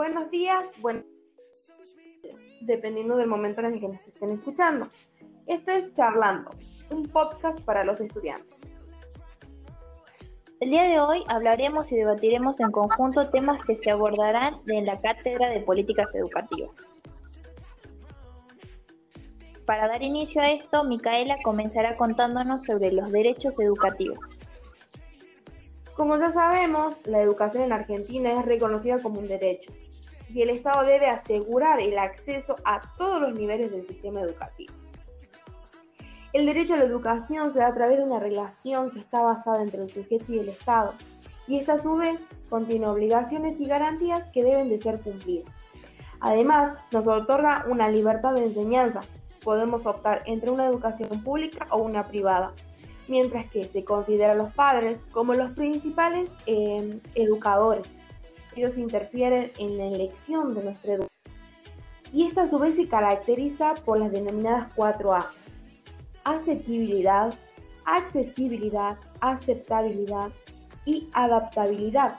buenos días, bueno, dependiendo del momento en el que nos estén escuchando. Esto es Charlando, un podcast para los estudiantes. El día de hoy hablaremos y debatiremos en conjunto temas que se abordarán en la Cátedra de Políticas Educativas. Para dar inicio a esto, Micaela comenzará contándonos sobre los derechos educativos. Como ya sabemos, la educación en Argentina es reconocida como un derecho y el Estado debe asegurar el acceso a todos los niveles del sistema educativo. El derecho a la educación se da a través de una relación que está basada entre el sujeto y el Estado, y esta a su vez contiene obligaciones y garantías que deben de ser cumplidas. Además, nos otorga una libertad de enseñanza. Podemos optar entre una educación pública o una privada, mientras que se considera a los padres como los principales eh, educadores. Ellos interfieren en la elección de nuestra educación. Y esta a su vez se caracteriza por las denominadas 4A. Asequibilidad, accesibilidad, aceptabilidad y adaptabilidad.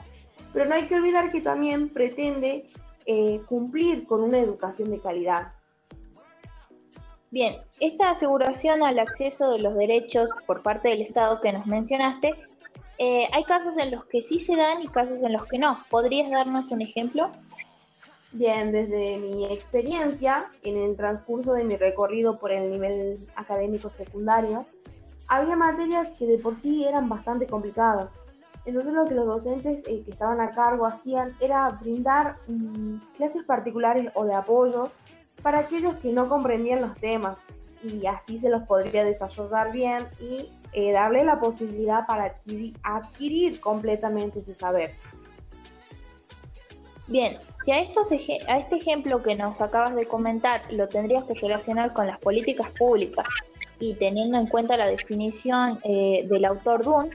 Pero no hay que olvidar que también pretende eh, cumplir con una educación de calidad. Bien, esta aseguración al acceso de los derechos por parte del Estado que nos mencionaste, eh, hay casos en los que sí se dan y casos en los que no. ¿Podrías darnos un ejemplo? Bien, desde mi experiencia, en el transcurso de mi recorrido por el nivel académico secundario, había materias que de por sí eran bastante complicadas. Entonces lo que los docentes eh, que estaban a cargo hacían era brindar mm, clases particulares o de apoyo para aquellos que no comprendían los temas y así se los podría desarrollar bien y eh, darle la posibilidad para adquirir, adquirir completamente ese saber. Bien, si a, estos a este ejemplo que nos acabas de comentar lo tendrías que relacionar con las políticas públicas y teniendo en cuenta la definición eh, del autor Dunn,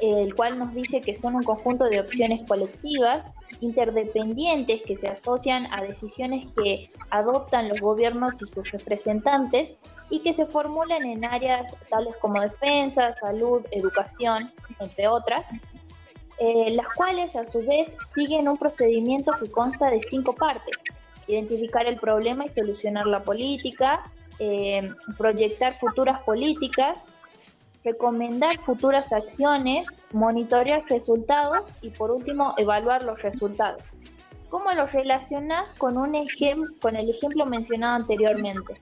el cual nos dice que son un conjunto de opciones colectivas interdependientes que se asocian a decisiones que adoptan los gobiernos y sus representantes y que se formulan en áreas tales como defensa, salud, educación, entre otras, eh, las cuales a su vez siguen un procedimiento que consta de cinco partes. Identificar el problema y solucionar la política, eh, proyectar futuras políticas, recomendar futuras acciones, monitorear resultados y por último evaluar los resultados. ¿Cómo los relacionas con, un con el ejemplo mencionado anteriormente?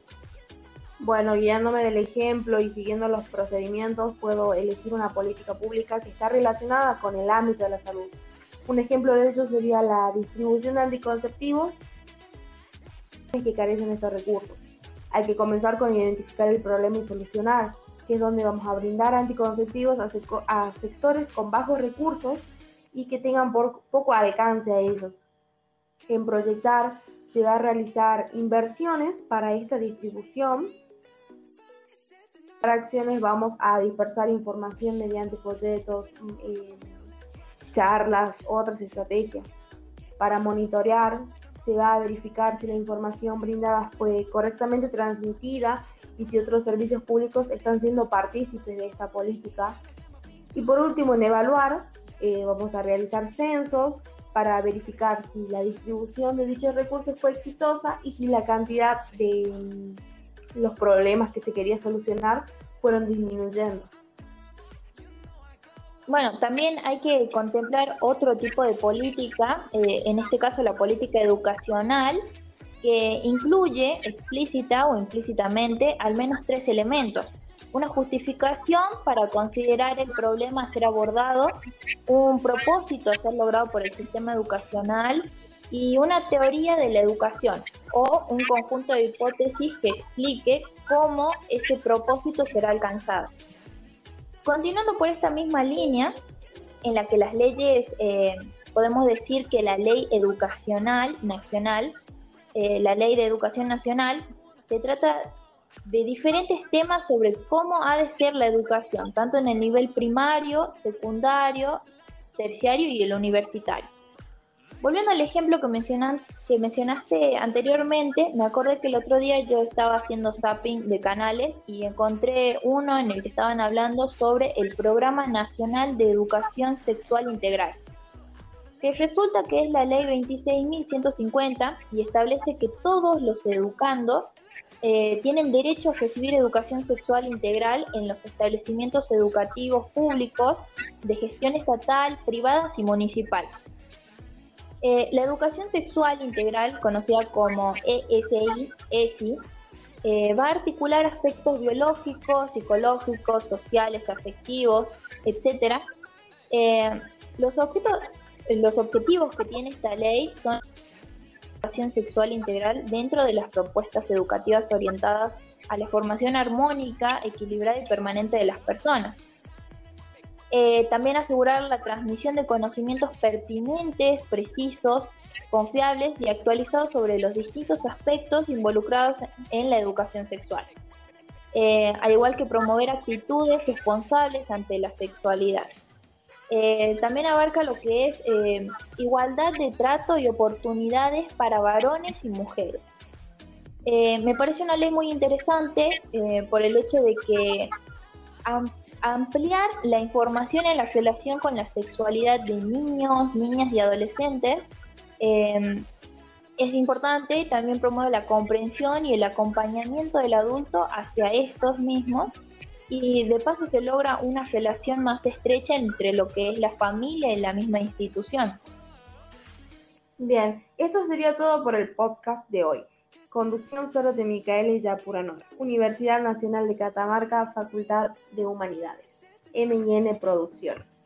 Bueno, guiándome del ejemplo y siguiendo los procedimientos, puedo elegir una política pública que está relacionada con el ámbito de la salud. Un ejemplo de ello sería la distribución de anticonceptivos que carecen estos recursos. Hay que comenzar con identificar el problema y solucionar que es donde vamos a brindar anticonceptivos a, sectores con bajos recursos y que tengan poco alcance a ellos. En Proyectar se va a realizar inversiones para esta distribución. Acciones vamos a dispersar información mediante folletos, eh, charlas, otras estrategias. Para monitorear se va a verificar si la información brindada fue correctamente transmitida y si otros servicios públicos están siendo partícipes de esta política. Y por último, en evaluar, eh, vamos a realizar censos para verificar si la distribución de dichos recursos fue exitosa y si la cantidad de los problemas que se quería solucionar fueron disminuyendo. Bueno, también hay que contemplar otro tipo de política, eh, en este caso la política educacional, que incluye explícita o implícitamente al menos tres elementos. Una justificación para considerar el problema a ser abordado, un propósito a ser logrado por el sistema educacional y una teoría de la educación o un conjunto de hipótesis que explique cómo ese propósito será alcanzado. Continuando por esta misma línea, en la que las leyes, eh, podemos decir que la ley educacional nacional eh, la Ley de Educación Nacional, se trata de diferentes temas sobre cómo ha de ser la educación, tanto en el nivel primario, secundario, terciario y el universitario. Volviendo al ejemplo que, mencionaste anteriormente, me acordé que el otro día yo estaba haciendo zapping de canales y encontré uno en el que estaban hablando sobre el Programa Nacional de Educación Sexual Integral. que resulta que es la ley 26.150 y establece que todos los educandos eh, tienen derecho a recibir educación sexual integral en los establecimientos educativos públicos de gestión estatal, privadas y municipal. Eh, la educación sexual integral, conocida como ESI, ESI eh, va a articular aspectos biológicos, psicológicos, sociales, afectivos, etc. los, objetos, los objetivos que tiene esta ley son educación sexual integral dentro de las propuestas educativas orientadas a la formación armónica, equilibrada y permanente de las personas. Eh, también asegurar la transmisión de conocimientos pertinentes, precisos, confiables y actualizados sobre los distintos aspectos involucrados en la educación sexual. Eh, al igual que promover actitudes responsables ante la sexualidad. Eh, también abarca lo que es igualdad de trato y oportunidades para varones y mujeres. Me parece una ley muy interesante por el hecho de que ampliar la información en la relación con la sexualidad de niños, niñas y adolescentes es importante, también promueve la comprensión y el acompañamiento del adulto hacia estos mismos y de paso se logra una relación más estrecha entre lo que es la familia y la misma institución. Bien, esto sería todo por el podcast de hoy. Conducción solo de Micaela Yapuranor, Universidad Nacional de Catamarca, Facultad de Humanidades, MN Producciones.